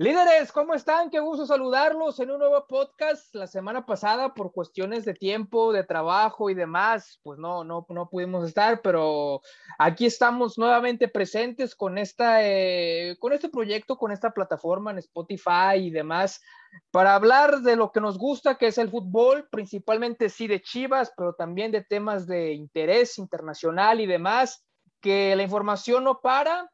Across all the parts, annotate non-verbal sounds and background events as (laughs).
Líderes, ¿cómo están? Qué gusto saludarlos en un nuevo podcast. La semana pasada, por cuestiones de tiempo, de trabajo y demás, pues no, no, no pudimos estar, pero aquí estamos nuevamente presentes con, esta, eh, con este proyecto, con esta plataforma en Spotify y demás, para hablar de lo que nos gusta, que es el fútbol, principalmente sí de Chivas, pero también de temas de interés internacional y demás, que la información no para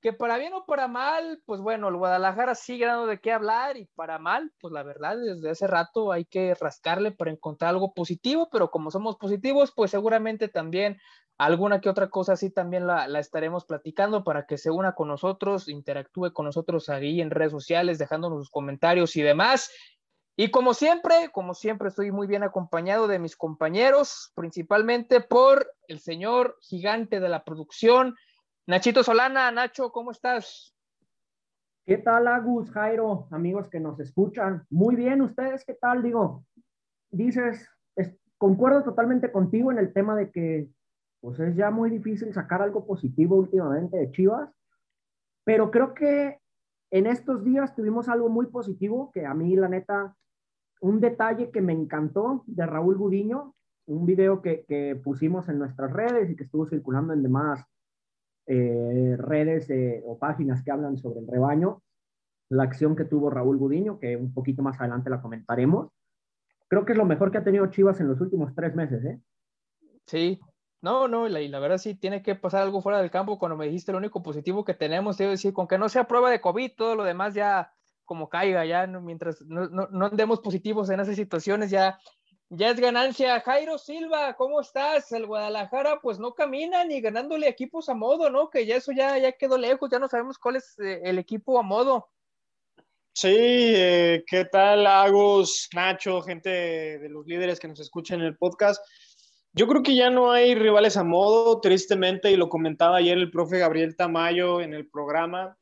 que para bien o para mal, pues bueno, el Guadalajara sigue dando de qué hablar y para mal, pues la verdad, desde hace rato hay que rascarle para encontrar algo positivo, pero como somos positivos, pues seguramente también alguna que otra cosa así también la, estaremos platicando para que se una con nosotros, interactúe con nosotros ahí en redes sociales, dejándonos sus comentarios y demás. Y como siempre, como siempre, estoy muy bien acompañado de mis compañeros, principalmente por el señor gigante de la producción, Nachito Solana, Nacho, ¿cómo estás? ¿Qué tal, Agus, Jairo, amigos que nos escuchan? Muy bien, ¿ustedes qué tal? Digo, dices, concuerdo totalmente contigo en el tema de que pues es ya muy difícil sacar algo positivo últimamente de Chivas, pero creo que en estos días tuvimos algo muy positivo que a mí, la neta, un detalle que me encantó de Raúl Gudiño, un video que, que pusimos en nuestras redes y que estuvo circulando en demás eh, redes eh, o páginas que hablan sobre el rebaño, la acción que tuvo Raúl Gudiño, que un poquito más adelante la comentaremos. Creo que es lo mejor que ha tenido Chivas en los últimos tres meses, ¿eh? Sí, no, no, y la, verdad sí tiene que pasar algo fuera del campo. Cuando me dijiste lo único positivo que tenemos, debo decir, con que no sea prueba de COVID, todo lo demás ya como caiga, ya mientras no, no, no andemos positivos en esas situaciones, ya ya es ganancia. Jairo Silva, ¿cómo estás? El Guadalajara, pues no camina ni ganándole equipos a modo, ¿no? Que ya eso ya, ya quedó lejos, ya no sabemos cuál es eh, el equipo a modo. Sí, eh, ¿qué tal, Agus, Nacho, gente de los líderes que nos escuchan en el podcast? Yo creo que ya no hay rivales a modo, tristemente, y lo comentaba ayer el profe Gabriel Tamayo en el programa.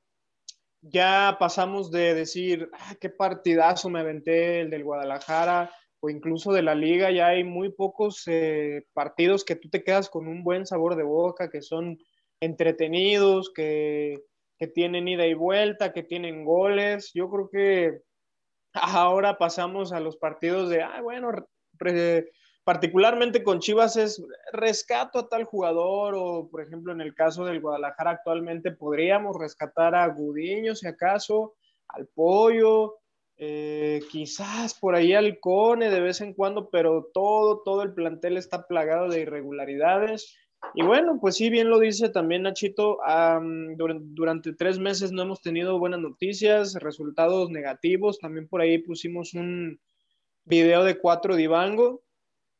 Ya pasamos de decir, ah, qué partidazo me aventé el del Guadalajara, o incluso de la liga, ya hay muy pocos eh, partidos que tú te quedas con un buen sabor de boca, que son entretenidos, que, que tienen ida y vuelta, que tienen goles. Yo creo que ahora pasamos a los partidos de, ah, bueno, particularmente con Chivas es rescato a tal jugador o, por ejemplo, en el caso del Guadalajara actualmente podríamos rescatar a Gudiño, si acaso, al Pollo, eh, quizás por ahí Alcone de vez en cuando, pero todo, todo el plantel está plagado de irregularidades. Y bueno, pues sí, bien lo dice también Nachito, durante, tres meses no hemos tenido buenas noticias, resultados negativos. También por ahí pusimos un video de cuatro Divango,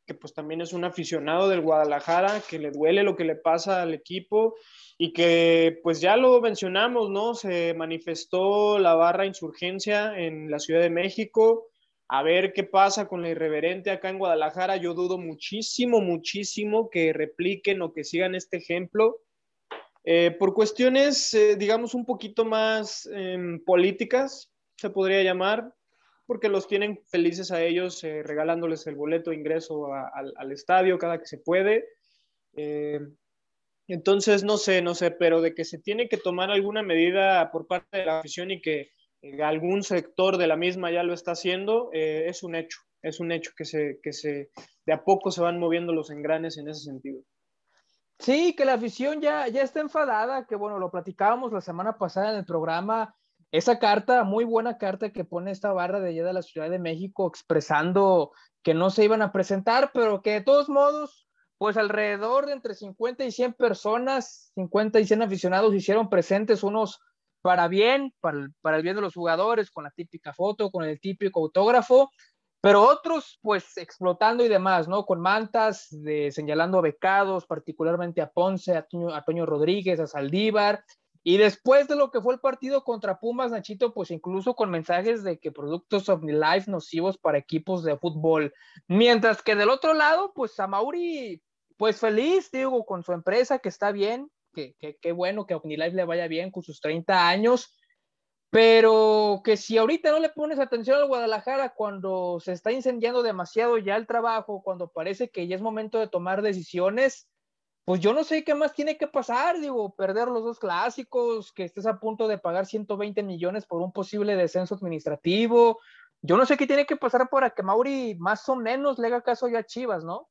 que pues también es un aficionado del Guadalajara, que le duele lo que le pasa al equipo y que pues ya lo mencionamos, ¿no? Se manifestó la barra insurgencia en la Ciudad de México. A ver qué pasa con la irreverente acá en Guadalajara. Yo dudo muchísimo, muchísimo que repliquen o que sigan este ejemplo. Eh, por cuestiones, eh, digamos, un poquito más em, políticas, se podría llamar, porque los tienen felices a ellos, eh, regalándoles el boleto de ingreso al estadio cada que se puede. Entonces, no sé, no sé, pero de que se tiene que tomar alguna medida por parte de la afición y que eh, algún sector de la misma ya lo está haciendo, eh, es un hecho, es un hecho que se, que se, de a poco se van moviendo los engranes en ese sentido. Sí, que la afición ya, ya está enfadada, que bueno, lo platicábamos la semana pasada en el programa, esa carta, muy buena carta que pone esta barra de allá de la Ciudad de México expresando que no se iban a presentar, pero que de todos modos pues alrededor de entre 50 y 100 personas, 50 y 100 aficionados hicieron presentes, unos para bien, para el, bien de los jugadores, con la típica foto, con el típico autógrafo, pero otros pues explotando y demás, ¿no? Con mantas, de, señalando a becados, particularmente a Ponce, a Toño, Rodríguez, a Saldívar, y después de lo que fue el partido contra Pumas, Nachito, pues incluso con mensajes de que productos OmniLife nocivos para equipos de fútbol. Mientras que del otro lado, pues a Mauri pues feliz, digo, con su empresa, que está bien, que, que, bueno que OmniLife le vaya bien con sus 30 años, pero que si ahorita no le pones atención al Guadalajara cuando se está incendiando demasiado ya el trabajo, cuando parece que ya es momento de tomar decisiones, pues yo no sé qué más tiene que pasar, digo, perder los dos clásicos, que estés a punto de pagar 120 millones por un posible descenso administrativo. Yo no sé qué tiene que pasar para que Mauri más o menos le haga caso ya a Chivas, ¿no?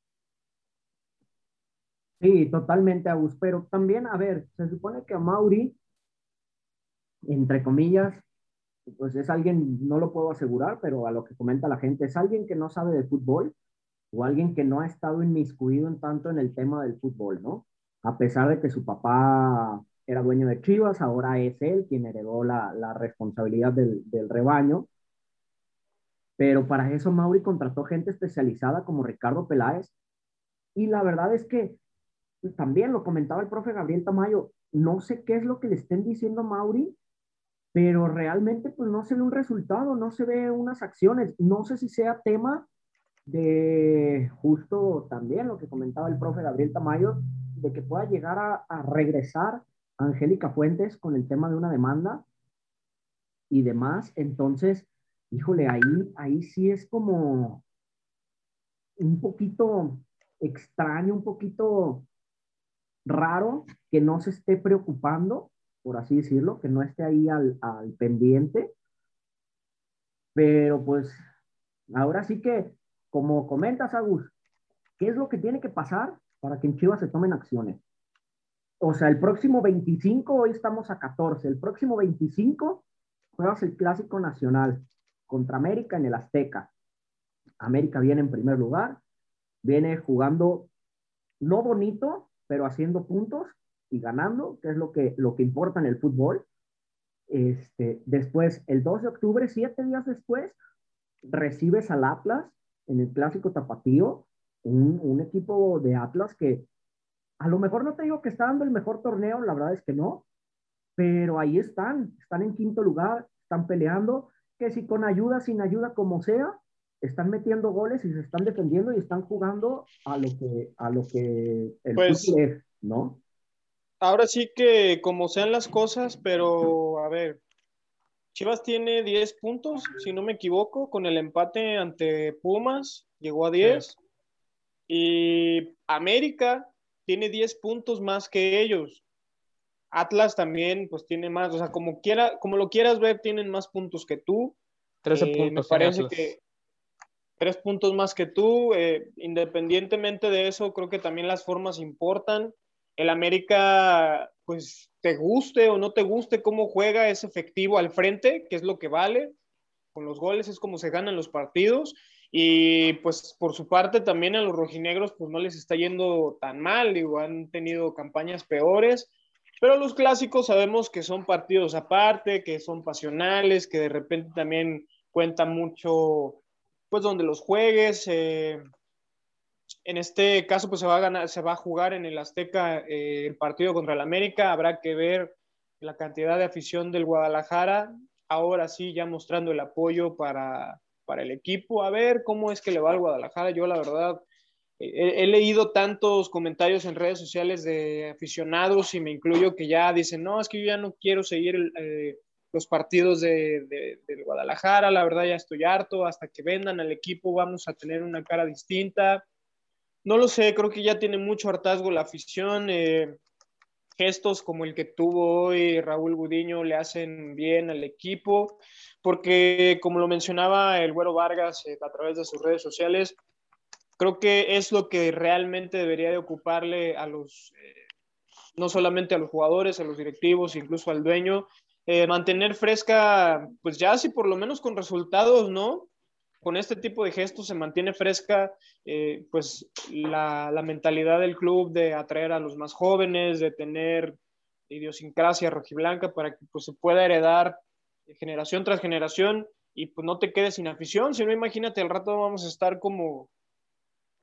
Sí, totalmente, Agus, pero también, a ver, se supone que a Mauri, entre comillas, pues es alguien, no lo puedo asegurar, pero a lo que comenta la gente, es alguien que no sabe de fútbol, o alguien que no ha estado inmiscuido en tanto en el tema del fútbol, ¿no? A pesar de que su papá era dueño de Chivas, ahora es él quien heredó la, la responsabilidad del, del, rebaño. Pero para eso Mauri contrató gente especializada como Ricardo Peláez. Y la verdad es que también lo comentaba el profe Gabriel Tamayo, no sé qué es lo que le estén diciendo a Mauri, pero realmente pues no se ve un resultado, no se ve unas acciones. No sé si sea tema de justo también lo que comentaba el profe Gabriel Tamayo, de que pueda llegar a, regresar Angélica Fuentes con el tema de una demanda y demás. Entonces, híjole, ahí, ahí sí es como un poquito extraño, un poquito raro que no se esté preocupando, por así decirlo, que no esté ahí al pendiente. Pero pues ahora sí que como comentas, Agus, ¿qué es lo que tiene que pasar para que en Chivas se tomen acciones? O sea, el próximo 25, hoy estamos a 14, el próximo 25 juegas el Clásico Nacional contra América en el Azteca. América viene en primer lugar, viene jugando no bonito, pero haciendo puntos y ganando, que es lo que, lo que importa en el fútbol. Este, después, el 2 de octubre, siete días después, recibes al Atlas en el clásico tapatío, un, un, equipo de Atlas que a lo mejor no te digo que está dando el mejor torneo, la verdad es que no, pero ahí están, están en quinto lugar, están peleando, que si con ayuda, sin ayuda, como sea, están metiendo goles y se están defendiendo y están jugando a lo que, a lo que el pues, es, ¿no? Ahora sí que como sean las cosas, pero a ver, Chivas tiene 10 puntos, si no me equivoco, con el empate ante Pumas, llegó a 10. Y América tiene 10 puntos más que ellos. Atlas también, pues tiene más, o sea, como, quiera, como lo quieras ver, tienen más puntos que tú. 13 eh, puntos. Me parece que tres puntos más que tú. Eh, independientemente de eso, creo que también las formas importan. El América, pues te guste o no te guste cómo juega, es efectivo al frente, que es lo que vale. Con los goles es como se ganan los partidos. Y pues por su parte también a los rojinegros pues no les está yendo tan mal, digo, han tenido campañas peores, pero los clásicos sabemos que son partidos aparte, que son pasionales, que de repente también cuenta mucho pues donde los juegues. Eh, en este caso, pues se va a ganar, se va a jugar en el Azteca eh, el partido contra el América. Habrá que ver la cantidad de afición del Guadalajara. Ahora sí, ya mostrando el apoyo para, para el equipo. A ver cómo es que le va al Guadalajara. Yo, la verdad, he, leído tantos comentarios en redes sociales de aficionados y me incluyo que ya dicen, no, es que yo ya no quiero seguir eh, los partidos de, de, del Guadalajara. La verdad, ya estoy harto. Hasta que vendan al equipo, vamos a tener una cara distinta no lo sé, creo que ya tiene mucho hartazgo la afición. Eh, gestos como el que tuvo hoy Raúl Gudiño le hacen bien al equipo, porque como lo mencionaba el Güero Vargas eh, a través de sus redes sociales, creo que es lo que realmente debería de ocuparle a los, eh, no solamente a los jugadores, a los directivos, incluso al dueño, mantener fresca, pues ya si por lo menos con resultados, ¿no? Con este tipo de gestos se mantiene fresca eh, pues la, mentalidad del club de atraer a los más jóvenes, de tener idiosincrasia rojiblanca para que pues, se pueda heredar generación tras generación y pues no te quedes sin afición, si no imagínate al rato vamos a estar como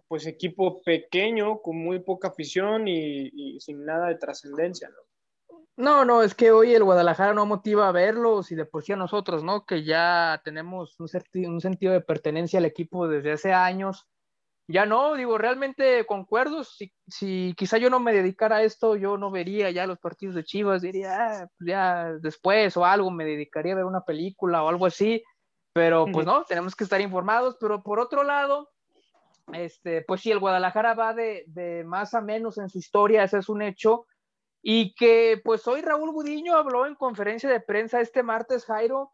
pues equipo pequeño con muy poca afición y, y sin nada de trascendencia, ¿no? No, no, es que hoy el Guadalajara no motiva a verlos y de por sí a nosotros, ¿no? Que ya tenemos un, un, sentido de pertenencia al equipo desde hace años. Ya no, digo, realmente concuerdo. Si, si quizá yo no me dedicara a esto, yo no vería ya los partidos de Chivas, diría, ah, pues ya después o algo, me dedicaría a ver una película o algo así. Pero pues no, tenemos que estar informados. Pero por otro lado, este, pues sí, el Guadalajara va de, de más a menos en su historia, ese es un hecho. Y que pues hoy Raúl Gudiño habló en conferencia de prensa este martes, Jairo,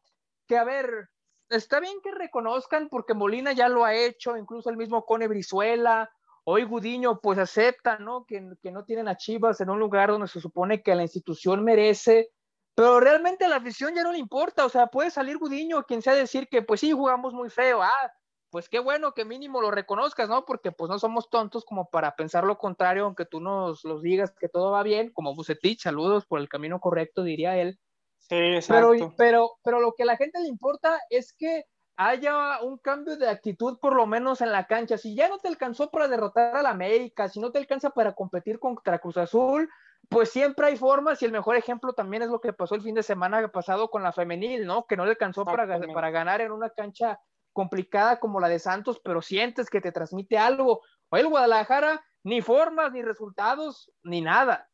que a ver, está bien que reconozcan porque Molina ya lo ha hecho, incluso el mismo Cone Brizuela, hoy Gudiño pues acepta, ¿no? Que, que no tienen a Chivas en un lugar donde se supone que la institución merece, pero realmente a la afición ya no le importa, o sea, puede salir Gudiño, quien sea decir que pues sí, jugamos muy feo, ah, pues qué bueno que mínimo lo reconozcas, ¿no? Porque pues no somos tontos como para pensar lo contrario, aunque tú nos los digas que todo va bien, como Bucetich, saludos por el camino correcto, diría él. Sí, exacto. Pero, pero, pero lo que a la gente le importa es que haya un cambio de actitud por lo menos en la cancha. Si ya no te alcanzó para derrotar a la América, si no te alcanza para competir contra Cruz Azul, pues siempre hay formas y el mejor ejemplo también es lo que pasó el fin de semana pasado con la femenil, ¿no? Que no le alcanzó para, para ganar en una cancha complicada como la de Santos, pero sientes que te transmite algo. O el Guadalajara, ni formas, ni resultados, ni nada.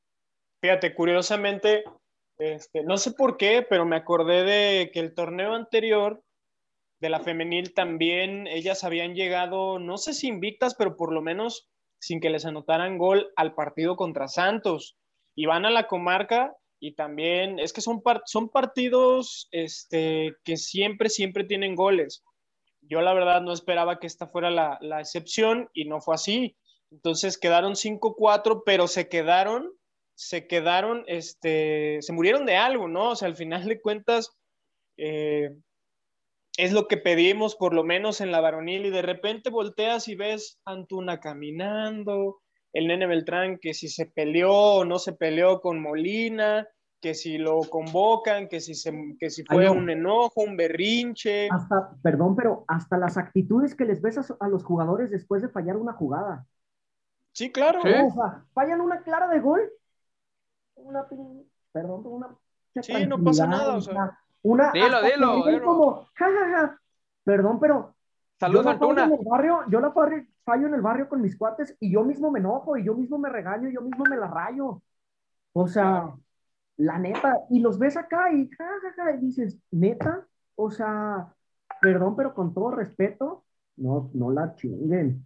Fíjate, curiosamente, este, no sé por qué, pero me acordé de que el torneo anterior de la femenil también ellas habían llegado, no sé si invictas, pero por lo menos sin que les anotaran gol al partido contra Santos. Y van a la comarca y también es que son, son partidos este, que siempre, siempre tienen goles. Yo la verdad no esperaba que esta fuera la, la excepción y no fue así. Entonces quedaron 5-4, pero se quedaron, se quedaron, este, se murieron de algo, ¿no? O sea, al final de cuentas, eh, es lo que pedimos por lo menos en la varonil y de repente volteas y ves Antuna caminando, el nene Beltrán que si se peleó o no se peleó con Molina, que si lo convocan, que si, se, que si fue un enojo, un berrinche. Hasta, perdón, pero hasta las actitudes que les ves a, los jugadores después de fallar una jugada. Sí, claro. O sea, fallan una clara de gol. Una, perdón, una... Sí, no pasa nada. O sea. Una, dilo, dilo, Como, ja, Perdón, pero Saludos, yo En el barrio, yo la fallo en el barrio con mis cuates y yo mismo me enojo y yo mismo me regaño y yo mismo me la rayo. O sea, la neta, y los ves acá y, ja, y dices, neta, o sea, perdón, pero con todo respeto, no, no la chinguen.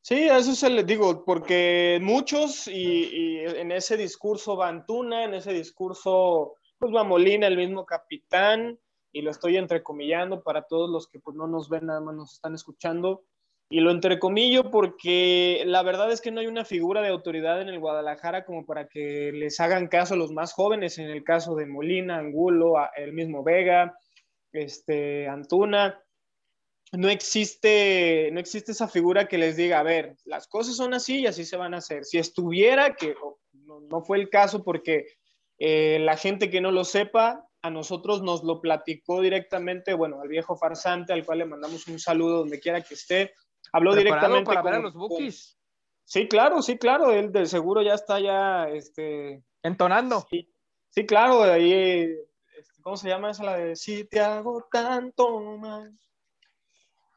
Sí, a eso se les digo, porque muchos, y, en ese discurso va Antuna, en ese discurso, pues va Molina, el mismo capitán, y lo estoy entrecomillando para todos los que pues no nos ven, nada más nos están escuchando, y lo entrecomillo porque la verdad es que no hay una figura de autoridad en el Guadalajara como para que les hagan caso a los más jóvenes, en el caso de Molina, Angulo, el mismo Vega, este, Antuna. No existe, no existe esa figura que les diga, a ver, las cosas son así y así se van a hacer. Si estuviera, que no, fue el caso porque eh, la gente que no lo sepa, a nosotros nos lo platicó directamente, bueno, al viejo farsante, al cual le mandamos un saludo donde quiera que esté, Habló directamente para ver a los bookies. Sí, claro, sí, claro. Él de seguro ya está ya este... entonando. Sí, claro, de ahí, este, ¿cómo se llama esa la de si te hago tanto más?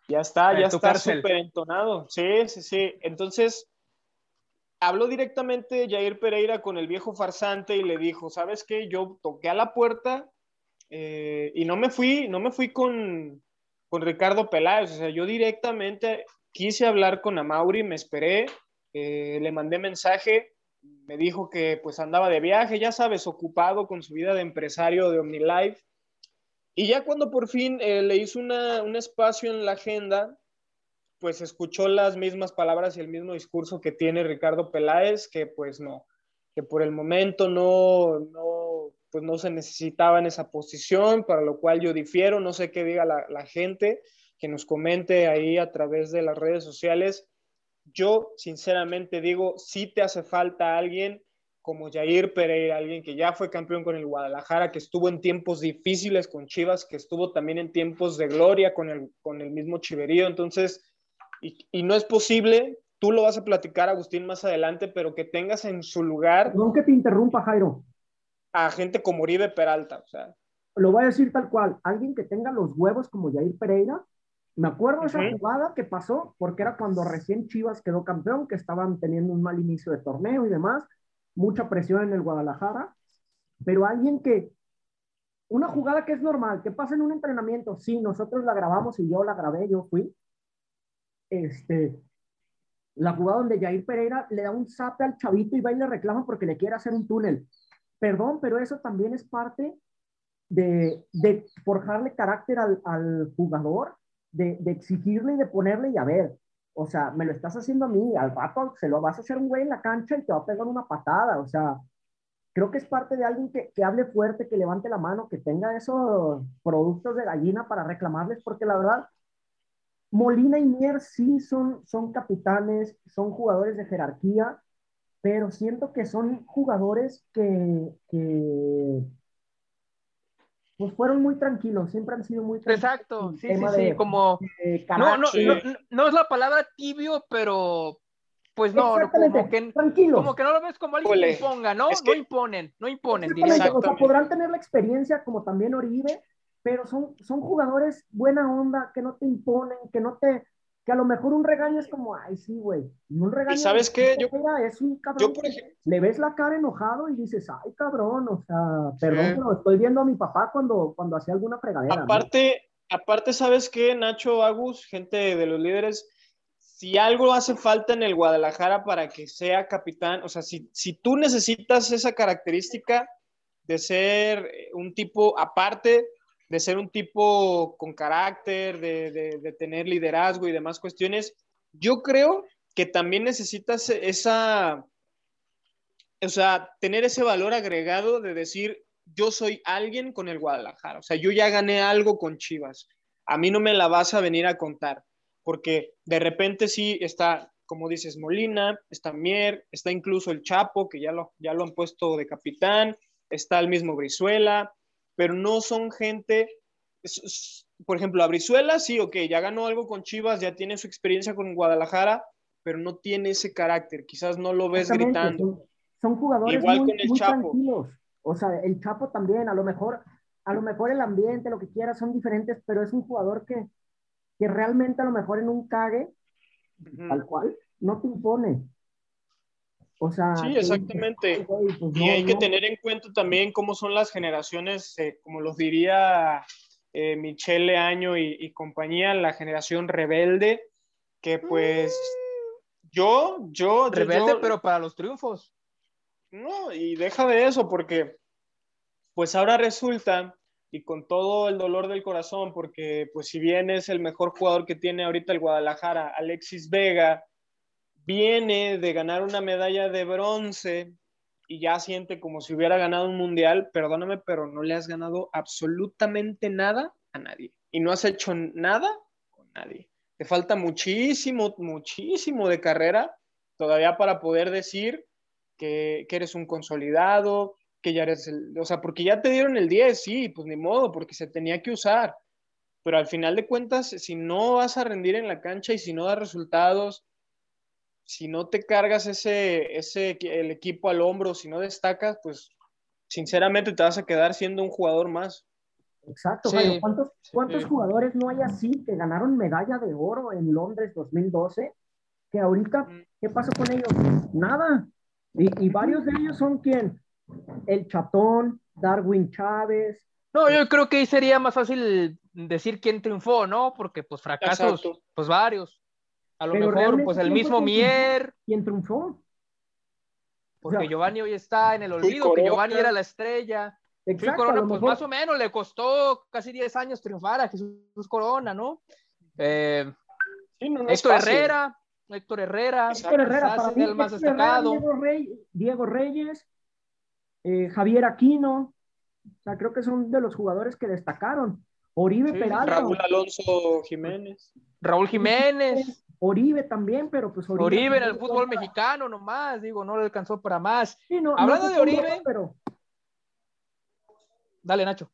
Ya está, ya está súper entonado. Sí, sí, sí. Entonces, habló directamente Jair Pereira con el viejo farsante y le dijo, ¿sabes qué? Yo toqué a la puerta eh, y no me fui, no me fui con, con Ricardo Peláez. O sea, yo directamente quise hablar con Amauri, me esperé, eh, le mandé mensaje, me dijo que pues andaba de viaje, ya sabes, ocupado con su vida de empresario de OmniLife. Y ya cuando por fin eh, le hizo un espacio en la agenda, pues escuchó las mismas palabras y el mismo discurso que tiene Ricardo Peláez, que pues no, que por el momento no, no, pues no se necesitaba en esa posición, para lo cual yo difiero, no sé qué diga la, la gente, que nos comente ahí a través de las redes sociales. Yo sinceramente digo, si te hace falta alguien como Jair Pereira, alguien que ya fue campeón con el Guadalajara, que estuvo en tiempos difíciles con Chivas, que estuvo también en tiempos de gloria con el, con el mismo Chiverío. Entonces, y, y no es posible, tú lo vas a platicar, Agustín, más adelante, pero que tengas en su lugar. No que te interrumpa, Jairo. A gente como Uribe Peralta, o sea. Lo voy a decir tal cual, alguien que tenga los huevos como Jair Pereira me acuerdo de esa jugada que pasó porque era cuando recién Chivas quedó campeón, que estaban teniendo un mal inicio de torneo y demás, mucha presión en el Guadalajara, pero alguien que, una jugada que es normal, que pasa en un entrenamiento, sí, nosotros la grabamos y yo la grabé, yo fui, este, la jugada donde Jair Pereira le da un zape al chavito y va y le reclama porque le quiere hacer un túnel. Perdón, pero eso también es parte de, de forjarle carácter al, al jugador, de, de, exigirle y de ponerle y a ver, o sea, me lo estás haciendo a mí, al rato se lo vas a hacer un güey en la cancha y te va a pegar una patada, o sea, creo que es parte de alguien que, que hable fuerte, que levante la mano, que tenga esos productos de gallina para reclamarles, porque la verdad, Molina y Mier sí son, son capitanes, son jugadores de jerarquía, pero siento que son jugadores que, que pues fueron muy tranquilos, siempre han sido muy tranquilos. Exacto, sí, sí, sí, como... no, no, no, es la palabra tibio, pero pues no, como que, tranquilo. como que no lo ves como alguien que imponga, ¿no? No imponen, no imponen. O sea, podrán tener la experiencia como también Oribe, pero son, son jugadores buena onda, que no te imponen, que no te, que a lo mejor un regaño es como, ay, sí, güey. Un regaño. ¿Y sabes qué? Yo, es un cabrón. Yo, por ejemplo, le ves la cara enojado y dices, ay, cabrón, o sea, perdón, pero estoy viendo a mi papá cuando, cuando hacía alguna fregadera. Aparte, aparte, ¿sabes qué, Nacho Agus, gente de los líderes? Si algo hace falta en el Guadalajara para que sea capitán, o sea, si, si tú necesitas esa característica de ser un tipo aparte, de ser un tipo con carácter, de, tener liderazgo y demás cuestiones, yo creo que también necesitas esa, o sea, tener ese valor agregado de decir, yo soy alguien con el Guadalajara, o sea, yo ya gané algo con Chivas, a mí no me la vas a venir a contar, porque de repente sí está, como dices, Molina, está Mier, está incluso el Chapo, que ya lo, ya lo han puesto de capitán, está el mismo Brizuela, pero no son gente, por ejemplo, a Brizuela sí, ok, ya ganó algo con Chivas, ya tiene su experiencia con Guadalajara, pero no tiene ese carácter, quizás no lo ves gritando. Son, jugadores Igual muy, con el Chapo. tranquilos. O sea, el Chapo también, a lo mejor, a lo mejor el ambiente, lo que quiera, son diferentes, pero es un jugador que, que realmente a lo mejor en un cague, tal cual, no te impone. O sea, sí, exactamente. Pues y hay que tener en cuenta también cómo son las generaciones, eh, como los diría eh, Michelle Año y, compañía, la generación rebelde, que pues yo, yo... Rebelde, pero para los triunfos. No, y deja de eso, porque pues ahora resulta, y con todo el dolor del corazón, porque pues si bien es el mejor jugador que tiene ahorita el Guadalajara, Alexis Vega, viene de ganar una medalla de bronce y ya siente como si hubiera ganado un mundial, perdóname, pero no le has ganado absolutamente nada a nadie. Y no has hecho nada con nadie. Te falta muchísimo, muchísimo de carrera todavía para poder decir que, eres un consolidado, que ya eres el, o sea, porque ya te dieron el 10, sí, pues ni modo, porque se tenía que usar. Pero al final de cuentas, si no vas a rendir en la cancha y si no da resultados, si no te cargas ese, ese, el equipo al hombro, si no destacas, pues sinceramente te vas a quedar siendo un jugador más. Exacto, ¿Cuántos, cuántos jugadores no hay así que ganaron medalla de oro en Londres 2012? Que ahorita, ¿qué pasó con ellos? Nada. Y, y varios de ellos son quién? El Chatón, Darwin Chávez. No, yo creo que ahí sería más fácil decir quién triunfó, ¿no? Porque pues fracasos, pues varios. A lo mejor, pues el mismo Mier. ¿Quién triunfó? Porque Giovanni hoy está en el olvido, que Giovanni era la estrella. Exacto, Corona, pues más o menos le costó casi 10 años triunfar a Jesús Corona, ¿no? Eh, Héctor Herrera, Héctor Herrera, Héctor Herrera, para mí, el más destacado. Diego, Reyes, eh, Javier Aquino, o sea, creo que son de los jugadores que destacaron. Oribe Peralta. Raúl Alonso Jiménez. Raúl Jiménez. Oribe también, pero pues Oribe. Oribe en el fútbol mexicano nomás, digo, no le alcanzó para más. Hablando de Oribe. pero... Dale, Nacho.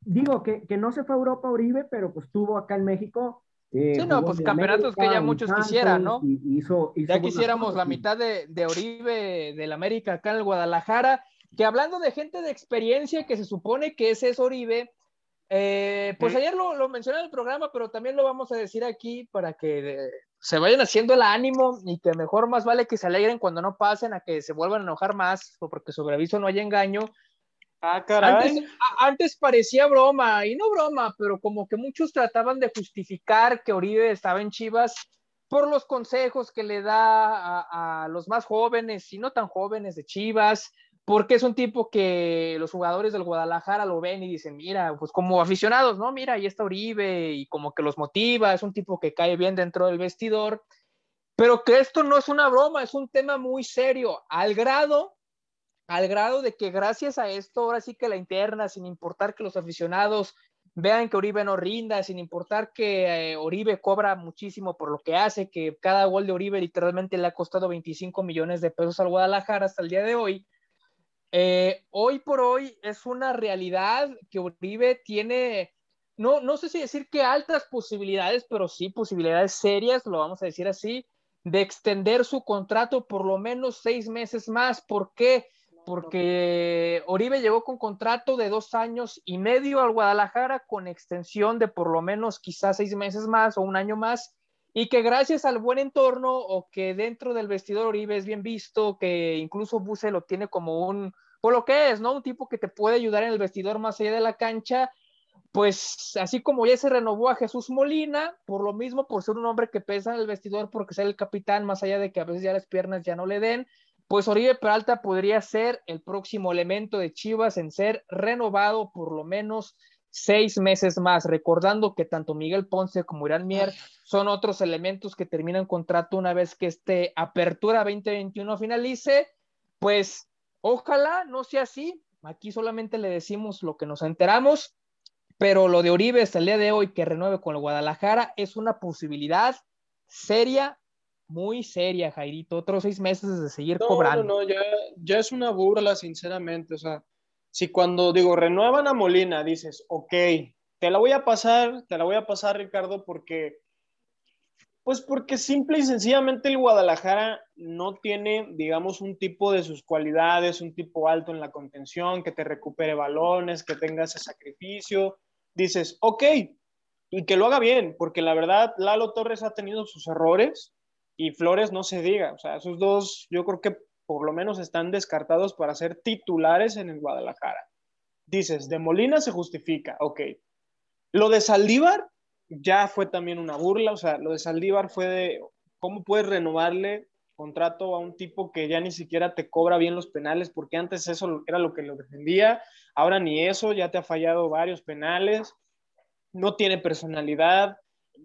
Digo que, que, no se fue a Europa Oribe, pero pues estuvo acá en México. Eh, sí, no, pues campeonatos que ya muchos quisieran, ¿no? ya quisiéramos la mitad de, de Oribe del América acá en el Guadalajara. Que hablando de gente de experiencia, que se supone que ese es Oribe, eh, pues ayer lo, lo, mencioné en el programa, pero también lo vamos a decir aquí para que eh, se vayan haciendo el ánimo y que mejor más vale que se alegren cuando no pasen a que se vuelvan a enojar más, porque sobre aviso no hay engaño. Ah, caray. Antes, parecía broma, y no broma, pero como que muchos trataban de justificar que Oribe estaba en Chivas por los consejos que le da a, a, los más jóvenes y no tan jóvenes de Chivas, porque es un tipo que los jugadores del Guadalajara lo ven y dicen, mira, pues como aficionados, ¿no? Mira, ahí está Oribe y como que los motiva, es un tipo que cae bien dentro del vestidor, pero que esto no es una broma, es un tema muy serio, al grado al grado de que gracias a esto, ahora sí que la interna, sin importar que los aficionados vean que Oribe no rinda, sin importar que eh, Oribe cobra muchísimo por lo que hace, que cada gol de Oribe literalmente le ha costado 25 millones de pesos al Guadalajara hasta el día de hoy. Eh, hoy por hoy es una realidad que Oribe tiene, no, no sé si decir que altas posibilidades, pero sí posibilidades serias, lo vamos a decir así, de extender su contrato por lo menos seis meses más. ¿Por qué? porque Oribe llegó con contrato de dos años y medio al Guadalajara con extensión de por lo menos quizás seis meses más o un año más y que gracias al buen entorno o que dentro del vestidor Oribe es bien visto, que incluso Buse lo tiene como un, por lo que es, ¿no? Un tipo que te puede ayudar en el vestidor más allá de la cancha, pues así como ya se renovó a Jesús Molina, por lo mismo, por ser un hombre que pesa en el vestidor, porque ser el capitán, más allá de que a veces ya las piernas ya no le den, pues Oribe Peralta podría ser el próximo elemento de Chivas en ser renovado por lo menos seis meses más, recordando que tanto Miguel Ponce como Irán Mier son otros elementos que terminan contrato una vez que este Apertura 2021 finalice, pues ojalá no sea así, aquí solamente le decimos lo que nos enteramos, pero lo de Oribe hasta el día de hoy que renueve con el Guadalajara es una posibilidad seria muy seria, Jairito. Otros seis meses de seguir cobrando. No, no, ya, ya es una burla, sinceramente. O sea, si cuando digo renuevan a Molina, dices, ok, te la voy a pasar, te la voy a pasar, Ricardo, porque, pues porque simple y sencillamente el Guadalajara no tiene, digamos, un tipo de sus cualidades, un tipo alto en la contención, que te recupere balones, que tenga ese sacrificio. Dices, ok, y que lo haga bien, porque la verdad, Lalo Torres ha tenido sus errores, y Flores no se diga. O sea, esos dos yo creo que por lo menos están descartados para ser titulares en el Guadalajara. Dices, de Molina se justifica, ok. Lo de Saldívar ya fue también una burla, o sea, lo de Saldívar fue de, ¿cómo puedes renovarle contrato a un tipo que ya ni siquiera te cobra bien los penales? Porque antes eso era lo que lo defendía, ahora ni eso, ya te ha fallado varios penales, no tiene personalidad,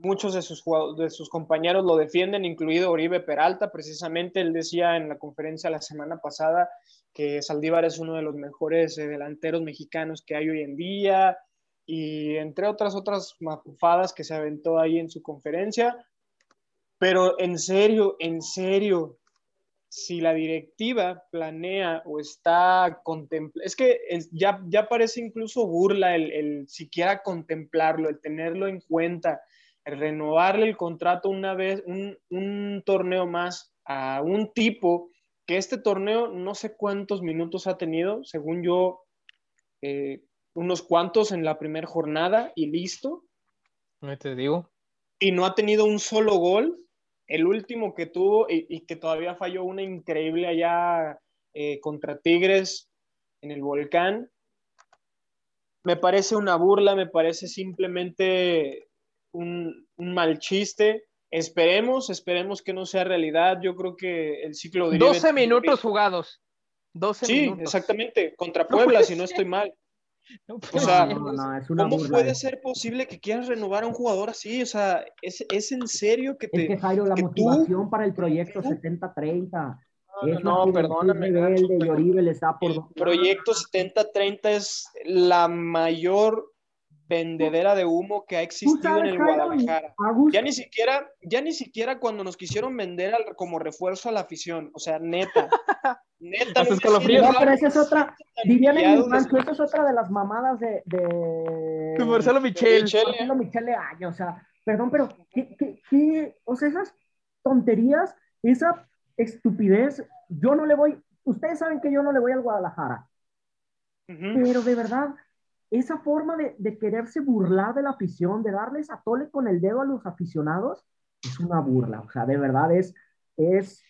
muchos de sus, de sus compañeros lo defienden, incluido Oribe Peralta. Precisamente él decía en la conferencia la semana pasada que Saldívar es uno de los mejores eh, delanteros mexicanos que hay hoy en día y entre otras otras mafufadas que se aventó ahí en su conferencia. Pero en serio, en serio, si la directiva planea o está contemplando, es que ya, ya parece incluso burla el, el siquiera contemplarlo, el tenerlo en cuenta renovarle el contrato una vez, un, torneo más a un tipo que este torneo no sé cuántos minutos ha tenido, según yo, eh, unos cuantos en la primera jornada y listo. No te digo. Y no ha tenido un solo gol. El último que tuvo y, que todavía falló una increíble allá eh, contra Tigres en el volcán. Me parece una burla, me parece simplemente un, mal chiste. Esperemos, esperemos que no sea realidad. Yo creo que el ciclo de 12 minutos jugados. 12 sí, exactamente. Contra (laughs) Puebla, si no estoy mal. (laughs) o sea, ¿cómo puede ser posible que quieras renovar a un jugador así? O sea, ¿es, es en serio que te. Es que Jairo, la motivación para el proyecto 70-30. No, no, perdóname. el proyecto 70-30 es la mayor vendedera de humo que ha existido en el Guadalajara. Ya ni siquiera, ya ni siquiera cuando nos quisieron vender como refuerzo a la afición, o sea, neta. (laughs) neta. No, pero esa es otra, dirían en mi rancho, esa es otra de las mamadas de, de, Marcelo Michel. Marcelo Michel año, o sea, perdón, pero ¿qué, qué, qué, o sea, esas tonterías, esa estupidez, yo no le voy, ustedes saben que yo no le voy al Guadalajara, pero de verdad, esa forma de, de, quererse burlar de la afición, de darles a tole con el dedo a los aficionados, es una burla. O sea, de verdad es, es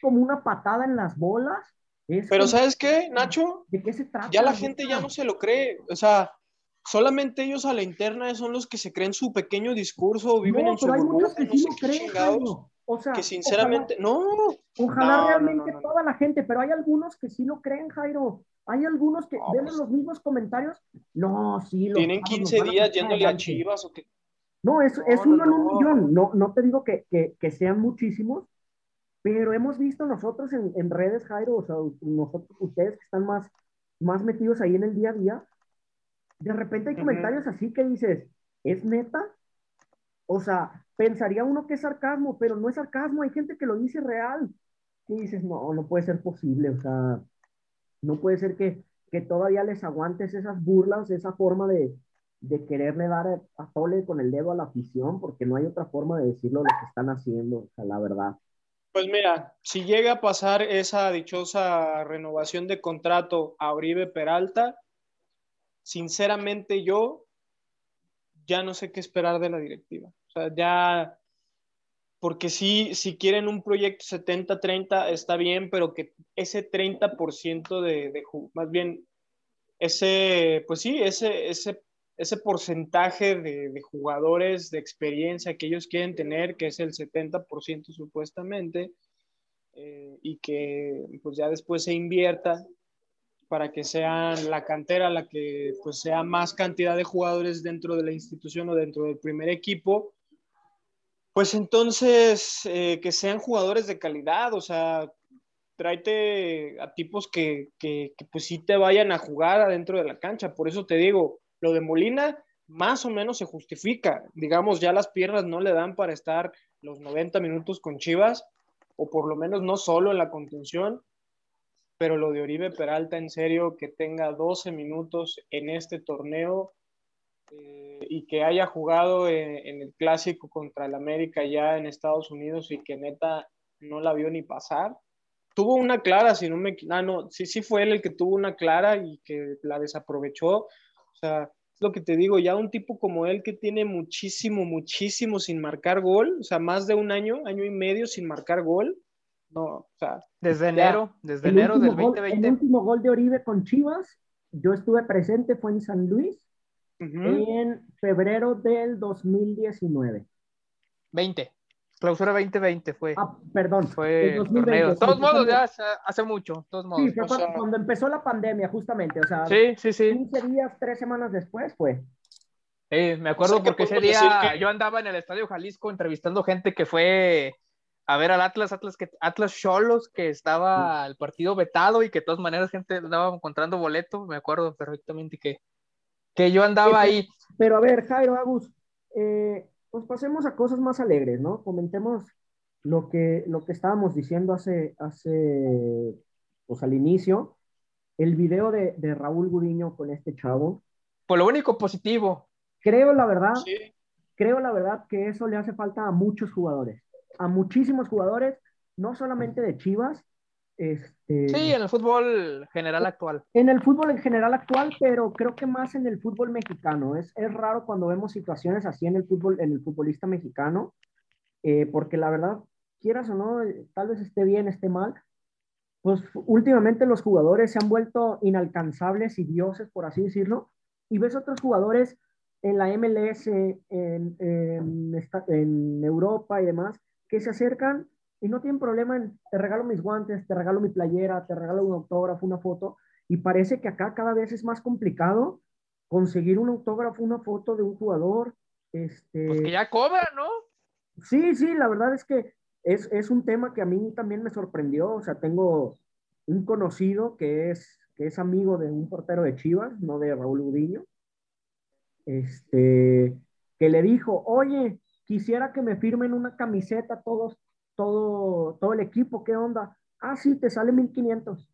como una patada en las bolas Pero ¿sabes qué, Nacho? ¿De qué se trata? Ya la gente ya no se lo cree. O sea, solamente ellos a la interna son los que se creen su pequeño discurso, viven en su burbuja, que sí creen, O sea, que sinceramente, no. Ojalá realmente toda la gente, pero hay algunos que sí lo creen, Jairo. Hay algunos que ven pues los mismos comentarios. No, sí. Los Tienen 15 días yéndole a Chivas o qué. No, es, es uno en un millón. No, no te digo que, que, que, sean muchísimos, pero hemos visto nosotros en, en, redes, Jairo, o sea, nosotros, ustedes que están más, más metidos ahí en el día a día, de repente hay comentarios así que dices, ¿es neta? O sea, pensaría uno que es sarcasmo, pero no es sarcasmo, hay gente que lo dice real. Y dices, no, no puede ser posible, o sea, no puede ser que, que todavía les aguantes esas burlas, esa forma de, de quererle dar a, tole con el dedo a la afición, porque no hay otra forma de decirlo lo que están haciendo, o sea, la verdad. Pues mira, si llega a pasar esa dichosa renovación de contrato a Oribe Peralta, sinceramente yo ya no sé qué esperar de la directiva. O sea, ya, porque si, si quieren un proyecto 70-30 está bien, pero que ese 30% de, de, más bien, ese, pues sí, ese, ese, ese porcentaje de, de, jugadores de experiencia que ellos quieren tener, que es el 70% supuestamente, eh, y que pues ya después se invierta para que sea la cantera la que pues sea más cantidad de jugadores dentro de la institución o dentro del primer equipo, pues entonces eh, que sean jugadores de calidad, o sea, tráete a tipos que, que, que, pues sí te vayan a jugar adentro de la cancha. Por eso te digo, lo de Molina más o menos se justifica. Digamos, ya las piernas no le dan para estar los 90 minutos con Chivas, o por lo menos no solo en la contención pero lo de Oribe Peralta, en serio, que tenga 12 minutos en este torneo eh, y que haya jugado en, el clásico contra el América ya en Estados Unidos y que neta no la vio ni pasar. Tuvo una clara, si no me... Ah, no, sí, sí fue él el que tuvo una clara y que la desaprovechó. O sea, es lo que te digo, ya un tipo como él que tiene muchísimo, muchísimo sin marcar gol, o sea, más de un año, año y medio sin marcar gol, no, o sea, desde enero, desde enero del 2020. el último gol de Oribe con Chivas, yo estuve presente, fue en San Luis, en febrero del 2019. 20. Clausura 2020 fue. Ah, perdón. Fue el torneo. De todos modos, ya hace, mucho. Todos modos. Sí, fue cuando empezó la pandemia, justamente. O sea, sí, sí, sí. 15 días, 3 semanas después fue. Sí, me acuerdo porque ese día yo andaba en el Estadio Jalisco entrevistando gente que fue a ver al Atlas, Atlas que Atlas Cholos, que estaba el partido vetado y que de todas maneras gente andaba encontrando boleto, me acuerdo perfectamente que, que yo andaba ahí. Pero a ver, Jairo, Agus, eh, pues pasemos a cosas más alegres, ¿no? Comentemos lo que, lo que estábamos diciendo hace, hace, pues al inicio, el video de, de Raúl Gudiño con este chavo. Por lo único positivo. Creo, la verdad, creo, la verdad, que eso le hace falta a muchos jugadores a muchísimos jugadores, no solamente de Chivas. Este, sí, en el fútbol general actual. En el fútbol en general actual, pero creo que más en el fútbol mexicano. Es, es raro cuando vemos situaciones así en el fútbol, en el futbolista mexicano, eh, porque la verdad, quieras o no, tal vez esté bien, esté mal, pues últimamente los jugadores se han vuelto inalcanzables y dioses, por así decirlo, y ves otros jugadores en la MLS, en, en, en Europa y demás, que se acercan y no tienen problema en, te regalo mis guantes, te regalo mi playera, te regalo un autógrafo, una foto, y parece que acá cada vez es más complicado conseguir un autógrafo, una foto de un jugador. Este... Pues que ya cobra, ¿no? Sí, sí, la verdad es que es, es, un tema que a mí también me sorprendió, o sea, tengo un conocido que es, que es amigo de un portero de Chivas, no de Raúl Udiño, este, que le dijo, oye, quisiera que me firmen una camiseta todos, todo, todo el equipo, ¿qué onda? Ah, sí, te sale 1500.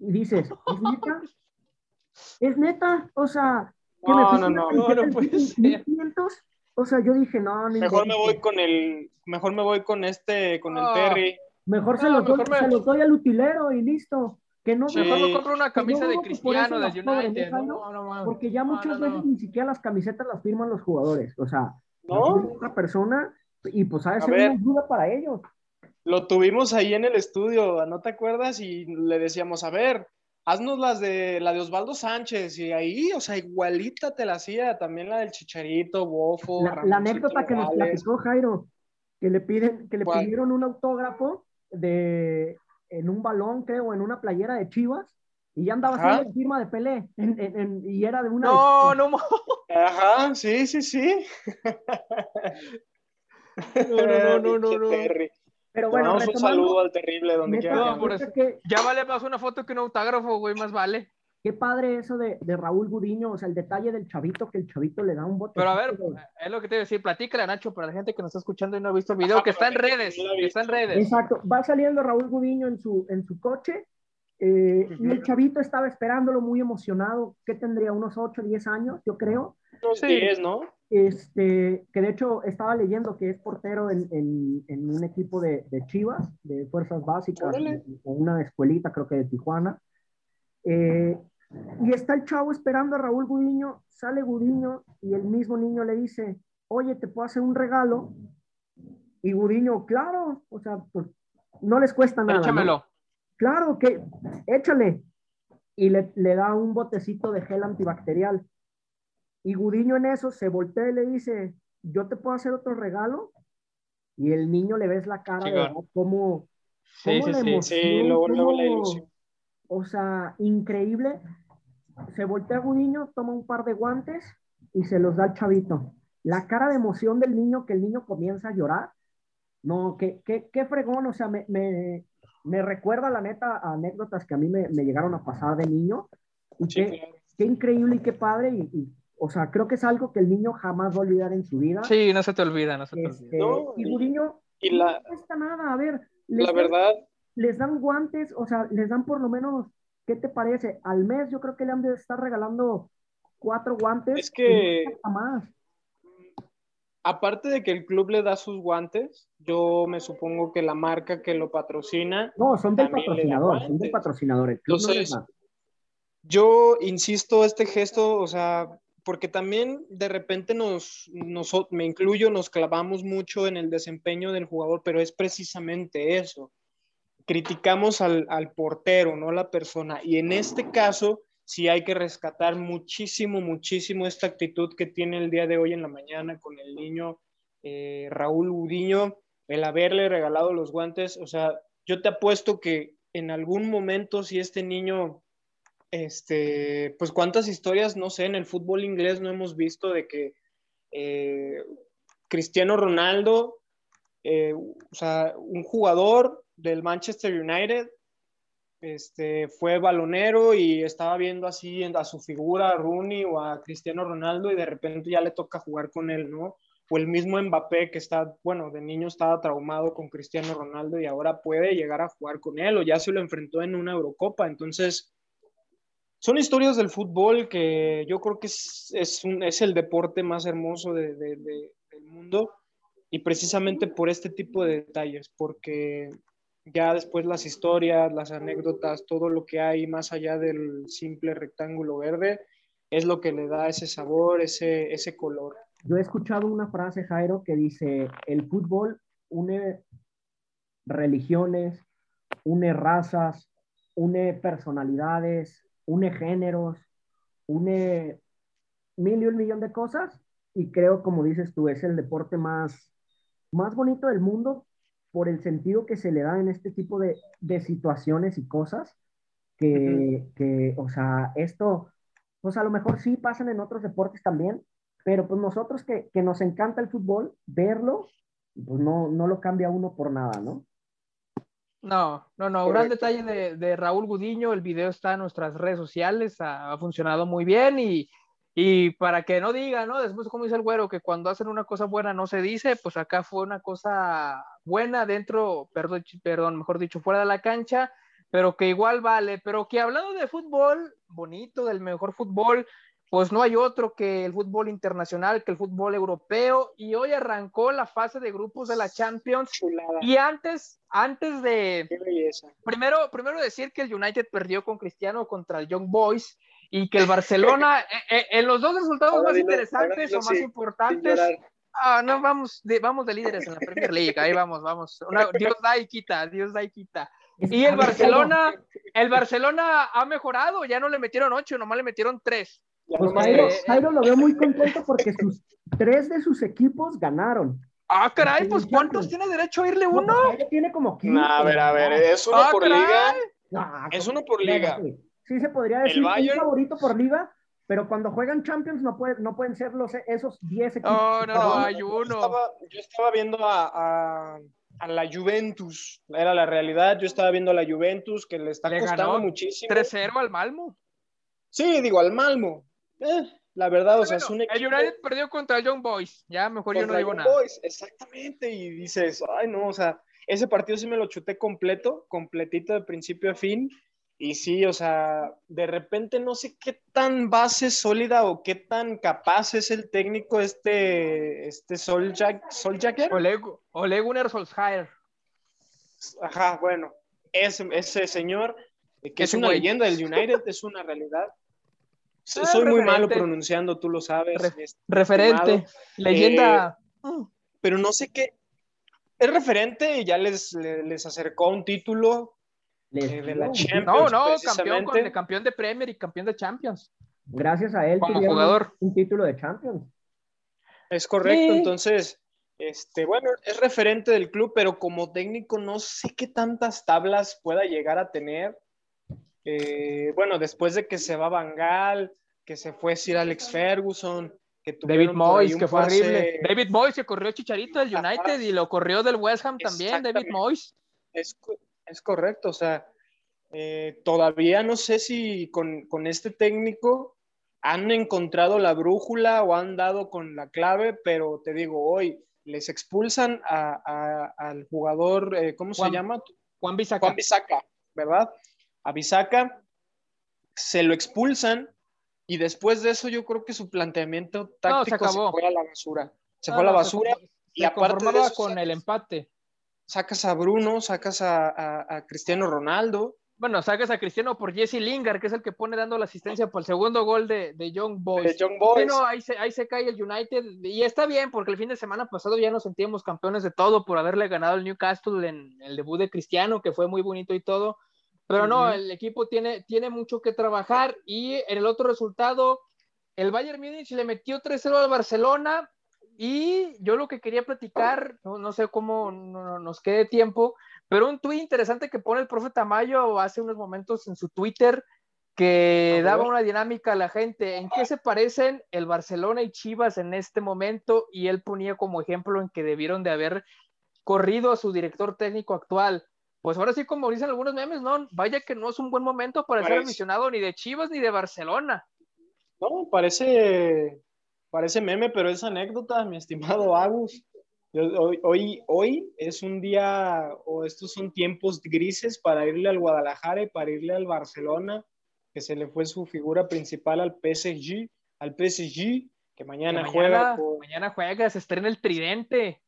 Y dices, ¿es neta? (laughs) ¿Es neta? O sea, que no, me no, no, no, no puede ser. 1500. O sea, yo dije, no, no Mejor me voy con el, mejor me voy con este, con el Terry. Mejor, se, los doy, se los doy al utilero y listo. Que no, sí. Mejor me compro una camisa de Cristiano, de United. porque ya muchas veces ni siquiera las camisetas las firman los jugadores. O sea, ¿no? Otra persona y pues ha de ser una ayuda para ellos. Lo tuvimos ahí en el estudio, ¿no te acuerdas? Y le decíamos, a ver, haznos las de la de Osvaldo Sánchez y ahí, o sea, igualita te la hacía, también la del Chicharito, Bofo. La, anécdota que nos platicó Jairo, que le piden, que le pidieron un autógrafo de en un balón, creo, en una playera de Chivas, y ya andaba haciendo la firma de Pelé, y era de una... No, no, Ajá, sí, sí, sí. no, no, no, no, no. (laughs) Pero bueno, un saludo al terrible donde quiera. Ya vale más una foto que un autógrafo, güey, más vale. Qué padre eso de, de, Raúl Gudiño, o sea, el detalle del chavito, que el chavito le da un bote. Pero a ver, es lo que te iba a decir, platícale, Nacho, para la gente que nos está escuchando y no ha visto el video, que está en redes, que está en redes. Exacto, va saliendo Raúl Gudiño en su, en su coche, eh, y el chavito estaba esperándolo muy emocionado, ¿qué tendría? Unos 8, 10 años, yo creo. Unos 10, ¿no? Este, que de hecho estaba leyendo que es portero en, en, un equipo de, de, Chivas, de Fuerzas Básicas, en una escuelita, creo que de Tijuana. Eh, y está el chavo esperando a Raúl Gudiño, sale Gudiño y el mismo niño le dice, oye, ¿te puedo hacer un regalo? Y Gudiño, claro, o sea, pues no les cuesta nada. Échamelo. Claro que, échale. Y le, le da un botecito de gel antibacterial. Y Gudiño en eso se voltea y le dice, ¿yo te puedo hacer otro regalo? Y el niño le ves la cara, de Como, sí, sí, sí, sí, luego, luego la ilusión. O sea, increíble. Se voltea Gudiño, toma un par de guantes y se los da al chavito. La cara de emoción del niño, que el niño comienza a llorar. No, qué, qué, qué fregón, o sea, me, me, me, recuerda la neta a anécdotas que a mí me, me llegaron a pasar de niño. Y qué, qué, increíble y qué padre. Y, o sea, creo que es algo que el niño jamás va a olvidar en su vida. Sí, no se te olvida, no se te este, olvida. y Gudiño y la, no cuesta nada, a ver. La verdad. Les dan guantes, o sea, les dan por lo menos, ¿qué te parece? Al mes yo creo que le han de estar regalando cuatro guantes. Es que... más. Aparte de que el club le da sus guantes, yo me supongo que la marca que lo patrocina. No, son del patrocinador, son del patrocinador. Entonces, yo insisto, este gesto, o sea, porque también de repente nos, me incluyo, nos clavamos mucho en el desempeño del jugador, pero es precisamente eso. Criticamos al, portero, no la persona. Y en este caso, sí hay que rescatar muchísimo, muchísimo esta actitud que tiene el día de hoy en la mañana con el niño eh, Raúl Udiño, el haberle regalado los guantes. O sea, yo te apuesto que en algún momento, si este niño este, pues cuántas historias, no sé, en el fútbol inglés no hemos visto de que eh, Cristiano Ronaldo, eh, o sea, un jugador del Manchester United, este, fue balonero y estaba viendo así a su figura, a Rooney o a Cristiano Ronaldo y de repente ya le toca jugar con él, ¿no? O el mismo Mbappé que está, bueno, de niño estaba traumado con Cristiano Ronaldo y ahora puede llegar a jugar con él o ya se lo enfrentó en una Eurocopa. Entonces, son historias del fútbol que yo creo que es, es, el deporte más hermoso de, de, del mundo y precisamente por este tipo de detalles, porque ya después las historias, las anécdotas, todo lo que hay más allá del simple rectángulo verde, es lo que le da ese sabor, ese, ese color. Yo he escuchado una frase, Jairo, que dice, el fútbol une religiones, une razas, une personalidades, une géneros, une mil y un millón de cosas y creo, como dices tú, es el deporte más, más bonito del mundo por el sentido que se le da en este tipo de, de situaciones y cosas que, que, o sea, esto, pues a lo mejor sí pasan en otros deportes también, pero pues nosotros que, que nos encanta el fútbol, verlo, pues no, no lo cambia uno por nada, ¿no? No, no, no. Gran detalle de, Raúl Gudiño. El video está en nuestras redes sociales. Ha, funcionado muy bien y, y, para que no diga, ¿no? Después, como dice el güero, que cuando hacen una cosa buena no se dice, pues acá fue una cosa buena dentro, perdón, perdón, mejor dicho, fuera de la cancha, pero que igual vale. Pero que hablando de fútbol, bonito, del mejor fútbol, pues no hay otro que el fútbol internacional, que el fútbol europeo, y hoy arrancó la fase de grupos de la Champions. Y antes, antes de... Primero, primero decir que el United perdió con Cristiano contra el Young Boys y que el Barcelona, (laughs) eh, eh, en los dos resultados más interesantes o más importantes, Ah, no, vamos de, vamos de líderes en la Premier League. Ahí vamos, vamos. Dios da y quita, Dios da y quita. Y el Barcelona, el Barcelona ha mejorado, ya no le metieron ocho, nomás le metieron tres. Pues Jairo, lo veo muy contento porque sus tres de sus equipos ganaron. Ah, caray, pues ¿cuántos tiene derecho a irle uno? tiene como 15. a ver, a ver, es uno ah, por liga. es uno por liga. Sí, se podría decir un favorito por liga, pero cuando juegan Champions no, puede, no pueden ser los, esos 10 equipos. No, no, no, hay uno. Yo estaba, viendo a, a, la Juventus, era la realidad. Yo estaba viendo a la Juventus que le está costando muchísimo. 3-0 al Malmo. Sí, digo, al Malmo. Eh, la verdad, o sea, es un equipo... El United perdió contra el Young Boys, ya mejor yo no digo nada. Boys, exactamente, y dices, ay no, o sea, ese partido sí me lo chuté completo, completito de principio a fin, y sí, o sea, de repente no sé qué tan base sólida o qué tan capaz es el técnico este, este Soljacker. Oleg, Ole Gunnar Solskjaer. Ajá, bueno, ese, ese señor, que es una leyenda del United, es una realidad. Ah, soy muy malo pronunciando, tú lo sabes. referente, leyenda. Eh, pero no sé qué. Es referente y ya les, les acercó un título eh, de la Champions. No, no, campeón, de, campeón de Premier y campeón de Champions. Gracias a él, como jugador. Un título de Champions. Es correcto, entonces, este, bueno, es referente del club, pero como técnico no sé qué tantas tablas pueda llegar a tener. Eh, bueno, después de que se va Bangal, que se fue Sir Alex Ferguson, que David Moyes, que fue horrible. David Moyes que corrió Chicharito del United y lo corrió del West Ham también, David Moyes. Es, es correcto, o sea, eh, todavía no sé si con, con, este técnico han encontrado la brújula o han dado con la clave, pero te digo, hoy les expulsan a, al jugador, eh, ¿cómo se llama? Juan Bisaca. Juan Bisaca, ¿verdad? A Bisaca se lo expulsan y después de eso yo creo que su planteamiento táctico se, fue a la basura. Se fue a la basura y aparte con el empate sacas a Bruno, sacas a, Cristiano Ronaldo. Bueno, sacas a Cristiano por Jesse Lingard, que es el que pone dando la asistencia por el segundo gol de, de Young Boys. ahí, se, ahí se cae el United y está bien porque el fin de semana pasado ya nos sentíamos campeones de todo por haberle ganado al Newcastle en el debut de Cristiano, que fue muy bonito y todo. Pero no, el equipo tiene, tiene mucho que trabajar y en el otro resultado, el Bayern Múnich le metió 3-0 al Barcelona y yo lo que quería platicar, no, sé cómo nos quede tiempo, pero un tuit interesante que pone el profe Tamayo hace unos momentos en su Twitter que daba una dinámica a la gente. ¿En qué se parecen el Barcelona y Chivas en este momento? Y él ponía como ejemplo en que debieron de haber corrido a su director técnico actual. Pues ahora sí, como dicen algunos memes, no, vaya que no es un buen momento para ser aficionado ni de Chivas ni de Barcelona. No, parece parece meme, pero es anécdota, mi estimado Agus. Hoy, hoy, hoy, es un día, o estos son tiempos grises para irle al Guadalajara y para irle al Barcelona, que se le fue su figura principal al PSG, al PSG, que mañana, juega. Mañana juega, se estrena el tridente.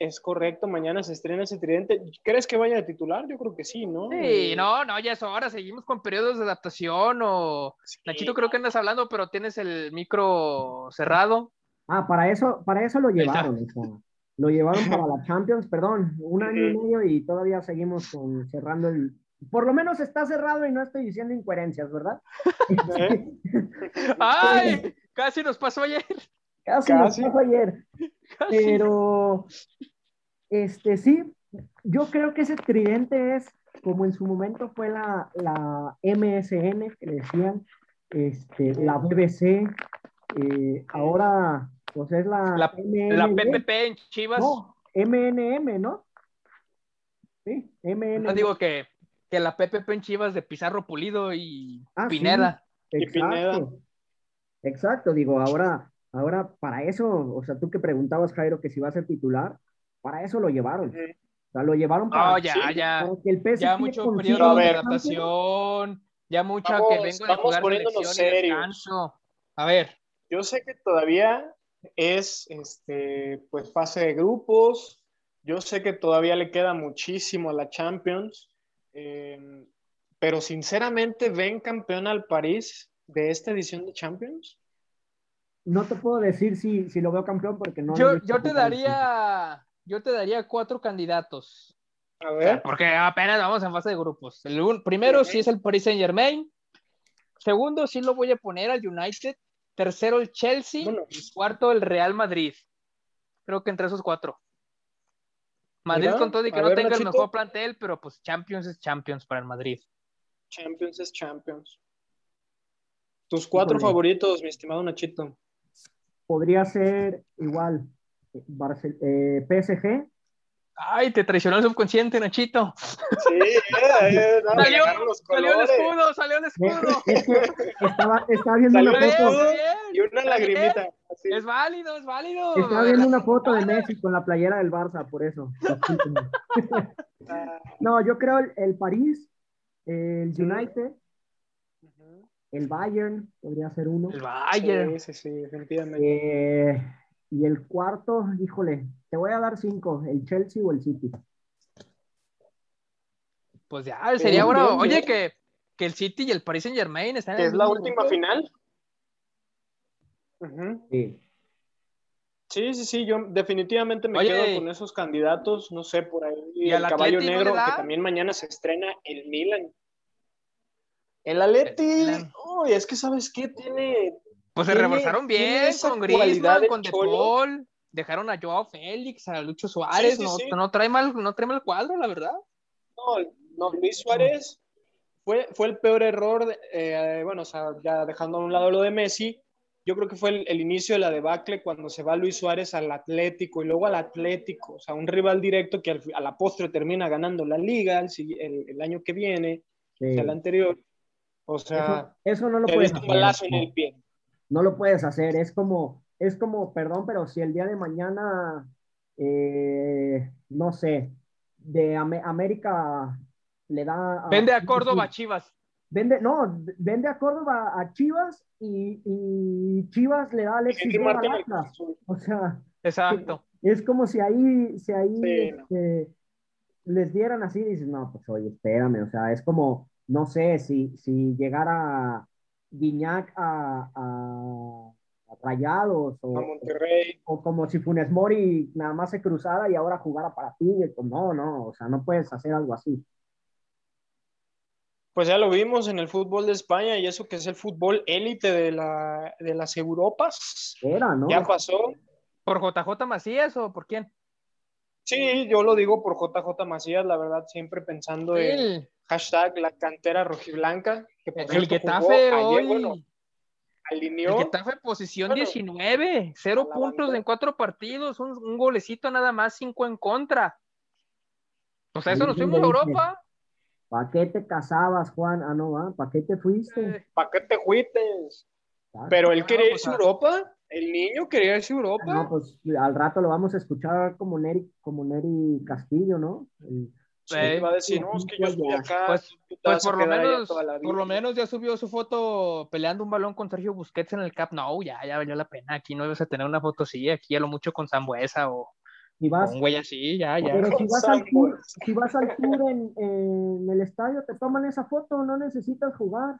Es correcto, mañana se estrena ese tridente. ¿Crees que vaya a titular? Yo creo que sí, ¿no? Sí, no, no, ya es hora, seguimos con periodos de adaptación o... Nachito, creo que andas hablando, pero tienes el micro cerrado. Ah, para eso, para eso lo llevaron. lo llevaron para la (laughs) Champions, perdón, un año y medio y todavía seguimos con, cerrando el... Por lo menos está cerrado y no estoy diciendo incoherencias, ¿verdad? (laughs) (laughs) ¡Ay! Casi nos pasó ayer. Casi, nos pasó ayer. Pero, este, sí, yo creo que ese tridente es como en su momento fue la, la MSN, que decían, este, la BBC, eh, ahora pues es la... La, PPP en Chivas. No, MNM, ¿no? Sí, MNM. No digo que, que la PPP en Chivas de Pizarro Pulido y ah, Pineda. exacto. Exacto, digo, ahora Ahora, para eso, o sea, tú que preguntabas, Jairo, que si va a ser titular, para eso lo llevaron. O sea, lo llevaron para, oh, ya, ya, que el PSG ya mucho periodo de adaptación, ya mucho que vengo de jugar poniéndonos serios. A ver. Yo sé que todavía es, este, pues, fase de grupos. Yo sé que todavía le queda muchísimo a la Champions. Em, pero sinceramente, ¿ven campeón al París de esta edición de Champions? No te puedo decir si, si lo veo campeón porque no. Yo, yo te daría, yo te daría cuatro candidatos. A ver. Porque apenas vamos en fase de grupos. El un- primero sí es el Paris Saint Germain. Segundo sí lo voy a poner al United. Tercero el Chelsea. Bueno, Y cuarto el Real Madrid. Creo que entre esos cuatro. Madrid Mira, con todo y que no ver, tenga el mejor plantel, pero pues Champions es Champions para el Madrid. Champions es Champions. Tus cuatro favoritos, mi estimado Nachito. Podría ser igual. Barcel- eh, PSG. Ay, te traicionó el subconsciente, Nachito. Sí, eh, eh, no, (laughs) Salió, salió el escudo, salió el escudo. Es que estaba, estaba viendo Salió una foto. Y una lagrimita. así. Es válido, es válido. Estaba viendo una foto de Messi con la playera del Barça, por eso. (laughs) (laughs) No, yo creo el, el París, el Sí. El Bayern, podría ser uno. El Bayern. Sí, sí, sí, definitivamente. Eh, y el cuarto, híjole, te voy a dar cinco, el Chelsea o el City. Pues ya, sería bueno. bien, Oye, bien. que, que el City y el Paris Saint Germain están en ¿Que el es la última final? Sí. Sí, sí, sí, yo definitivamente me Oye. quedo con esos candidatos, no sé, por ahí ¿Y el al caballo negro, da? que también mañana se estrena el Milan. El Atleti, El Milan. uy, es que sabes qué tiene, Pues se reforzaron bien con Griezmann, con De. Paul, dejaron a Joao Félix, a Lucho Suárez, Sí, sí, no, sí. no trae mal, no trae mal cuadro, la verdad. no, no, Luis Suárez fue, fue el peor error, de- eh, bueno, o sea, ya dejando a un lado lo de Messi, yo creo que fue el, el inicio de la debacle cuando se va Luis Suárez al Atlético y luego al Atlético, o sea, un rival directo que al, a la postre termina ganando la liga el, el- el año que viene, sí. o sea, el anterior. O sea, eso no lo te puedes hacer. en no. el pie. No lo puedes hacer. Es como, es como, perdón, pero si el día de mañana, eh, no sé, de América le da. Vende a Córdoba, Chivas. Vende, no, vende a Córdoba a Chivas y, y Chivas le da a Alexis Vega al Atlas. O sea, Exacto. es como si ahí, si ahí Sí, no. este, les dieran así, dices, no, pues oye, espérame, o sea, es como, no sé, si, si llegara Guiñac a, a, a Rayados o, A Monterrey. o como si Funes Mori nada más se cruzara y ahora jugara para Tigres, pues no, no, o sea, no puedes hacer algo así. Pues ya lo vimos en el fútbol de España y eso que es el fútbol élite de, la, de las Europas. Era, ¿no? Ya pasó. ¿Por JJ Macías o por quién? Sí, yo lo digo por JJ Macías, la verdad, siempre pensando en hashtag la cantera rojiblanca. Que por el Getafe jugó ayer, hoy. bueno, el alineó. Getafe posición Bueno, 19, cero a puntos en cuatro partidos, un, un golecito nada más, cinco en contra. O sea, eso nos fuimos a Europa. ¿Para qué te casabas, Juan? Ah, no, ¿ah? ¿para qué te fuiste? Eh, ¿Para qué te? Ah, Pero él quería pues, irse a ah. Europa. El niño quería irse a Europa. No, pues al rato lo vamos a escuchar como Neri, como Neri Castillo, ¿no? El- Sí, Eh, va a decir, no, es que yo estoy acá. Pues- Pues por lo menos, toda la vida". por lo menos ya subió su foto peleando un balón con Sergio Busquets en el Cap Nou, ya, ya valió la pena. Aquí no ibas a tener una foto así, aquí a lo mucho con Zambuesa o, vas, un güey así, ya, ya. pero si vas al tour, si vas al tour en, en el estadio, te toman esa foto, no necesitas jugar.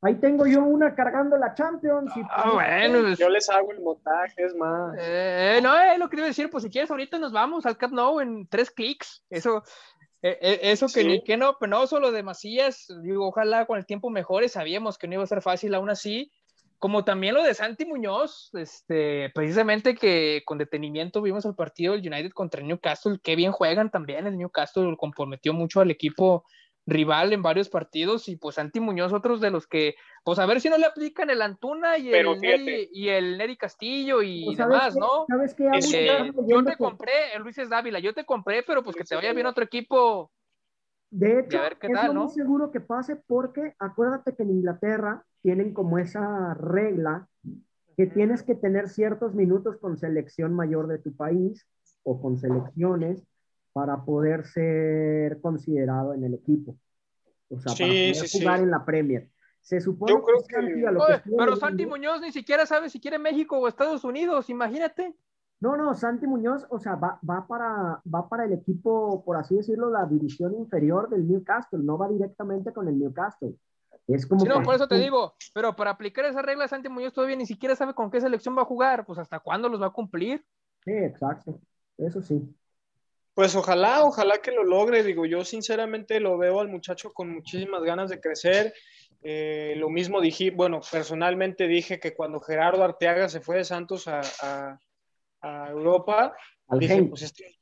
Ahí tengo yo una cargando la Champions. y- Ah, bueno, pues, Yo les hago el montaje, es más. eh, no, es lo que iba a decir, pues si quieres ahorita nos vamos al Cap Nou en tres clics, eso, eh, eso que Sí. ni que no, penoso lo de Macías, digo, ojalá con el tiempo mejore, sabíamos que no iba a ser fácil aún así, como también lo de Santi Muñoz, este, precisamente que con detenimiento vimos el partido del United contra el Newcastle, que bien juegan también, el Newcastle comprometió mucho al equipo rival en varios partidos y pues Santi Muñoz otros de los que, pues a ver si no le aplican el Antuna y Pero el. Neri, y el Neri Castillo y Pues, ¿sabes demás, qué? ¿no? ¿Sabes qué? Es Agus? Eh, Estaba yo te compré, el Luis es Dávila, yo te compré, pero pues que te vaya bien otro equipo. De hecho, a ver qué es tal, lo ¿no? muy seguro que pase porque acuérdate que en Inglaterra tienen como esa regla que tienes que tener ciertos minutos con selección mayor de tu país o con selecciones para poder ser considerado en el equipo. O sea, para poder sí, jugar sí. en la Premier. Se supone Yo creo que, Santi, que- lo Oye, que estuve pero Santi Muñoz ni siquiera sabe si quiere México o Estados Unidos, imagínate. No, no, Santi Muñoz, o sea, va, va, para, va para el equipo, por así decirlo, la división inferior del Newcastle, no va directamente con el Newcastle. Es como sí, no, por eso te digo, pero para aplicar esa regla, Santi Muñoz todavía ni siquiera sabe con qué selección va a jugar, pues hasta cuándo los va a cumplir. Sí, exacto, eso sí. Pues ojalá, ojalá que lo logre. Digo, yo sinceramente lo veo al muchacho con muchísimas ganas de crecer. Eh, lo mismo dije, bueno, personalmente dije que cuando Gerardo Arteaga se fue de Santos a, a, Europa, dije, pues este,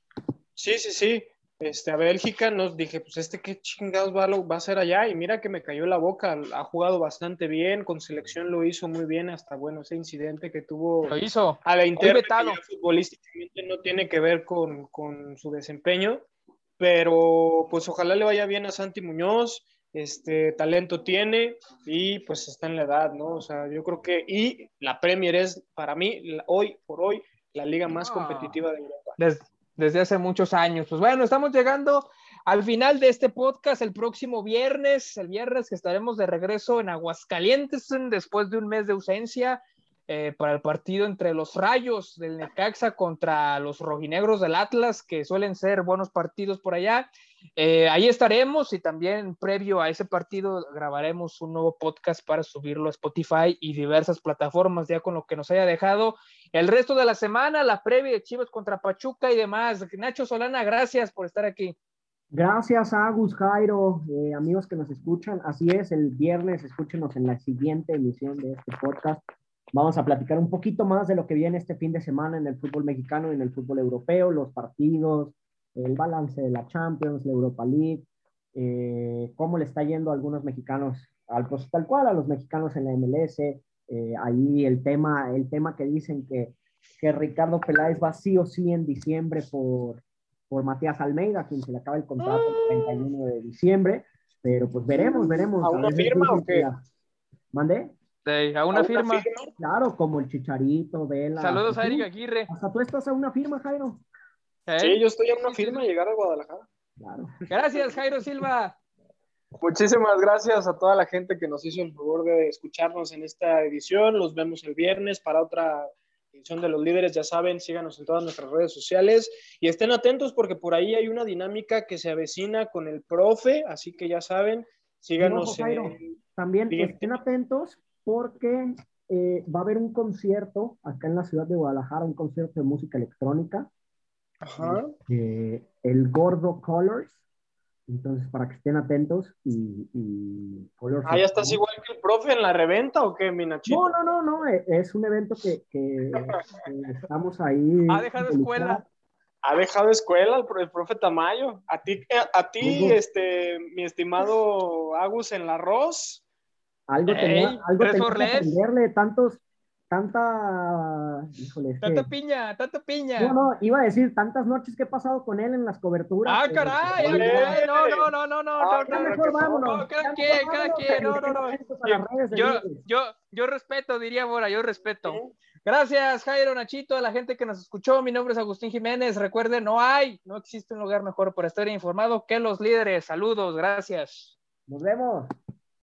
sí, sí, sí, este, a Bélgica, nos dije, pues este qué chingados va, va a hacer allá, y mira que me cayó la boca, ha jugado bastante bien, con selección lo hizo muy bien, hasta bueno, ese incidente que tuvo lo hizo. a la interna, futbolísticamente no tiene que ver con, con, su desempeño, pero pues ojalá le vaya bien a Santi Muñoz, este talento tiene y pues está en la edad, ¿no? O sea, yo creo que, y la Premier es para mí, hoy por hoy, la liga más competitiva de Europa desde hace muchos años. Pues bueno, estamos llegando al final de este podcast el próximo viernes, el viernes que estaremos de regreso en Aguascalientes después de un mes de ausencia eh, para el partido entre los Rayos del Necaxa contra los Rojinegros del Atlas, que suelen ser buenos partidos por allá. Eh, ahí estaremos y también previo a ese partido grabaremos un nuevo podcast para subirlo a Spotify y diversas plataformas ya con lo que nos haya dejado el resto de la semana, la previa de Chivas contra Pachuca y demás. Nacho Solana, gracias por estar aquí. Gracias, Agus, Jairo, eh, amigos que nos escuchan. Así es, el viernes escúchenos en la siguiente emisión de este podcast. Vamos a platicar un poquito más de lo que viene este fin de semana en el fútbol mexicano y en el fútbol europeo, los partidos, el balance de la Champions, la Europa League, eh, cómo le está yendo a algunos mexicanos, al, pues, tal cual a los mexicanos en la MLS, eh, ahí el tema, el tema que dicen que, que Ricardo Peláez va sí o sí en diciembre por, por Matías Almeida, quien se le acaba el contrato el 31 de diciembre, pero pues veremos, veremos. ¿A una firma o qué? ¿Mande? a una firma. Claro, como el Chicharito, Vela. Saludos a Eric Aguirre. Hasta tú estás a una firma, Jairo. ¿Eh? Sí, yo estoy a una firma llegar a Guadalajara. Gracias, Jairo Silva. Muchísimas gracias a toda la gente que nos hizo el favor de escucharnos en esta edición. Los vemos el viernes para otra edición de los líderes. Ya saben, síganos en todas nuestras redes sociales y estén atentos porque por ahí hay una dinámica que se avecina con el profe. Así que ya saben, síganos. También estén atentos porque eh, va a haber un concierto acá en la ciudad de Guadalajara, un concierto de música electrónica. Ajá. Eh, el Gordo Colors. Entonces, para que estén atentos y, y Ah, ¿ya estás igual que el profe en la reventa o qué, Minachito? No, no, no, no, eh, es un evento que, que, estamos ahí. Ha dejado escuela. Ha dejado escuela el, profe Tamayo. A ti, a ti este, mi estimado Agus en la arroz. Algo tenía, algo tenía que aprenderle, tantos, tanta, híjole, tanta piña, tanta piña. No, no, iba a decir tantas noches que he pasado con él en las coberturas. Ah, caray, no, no, no, no, no, ah, no, mejor vámonos. cada quien, cada quien, no, no, no. Yo, yo, yo respeto, diría Bora, yo respeto. Gracias, Jairo, Nachito, a la gente que nos escuchó. Mi nombre es Agustín Jiménez. Recuerden, no hay, no existe un lugar mejor para estar informado que los líderes. Saludos, gracias. Nos vemos.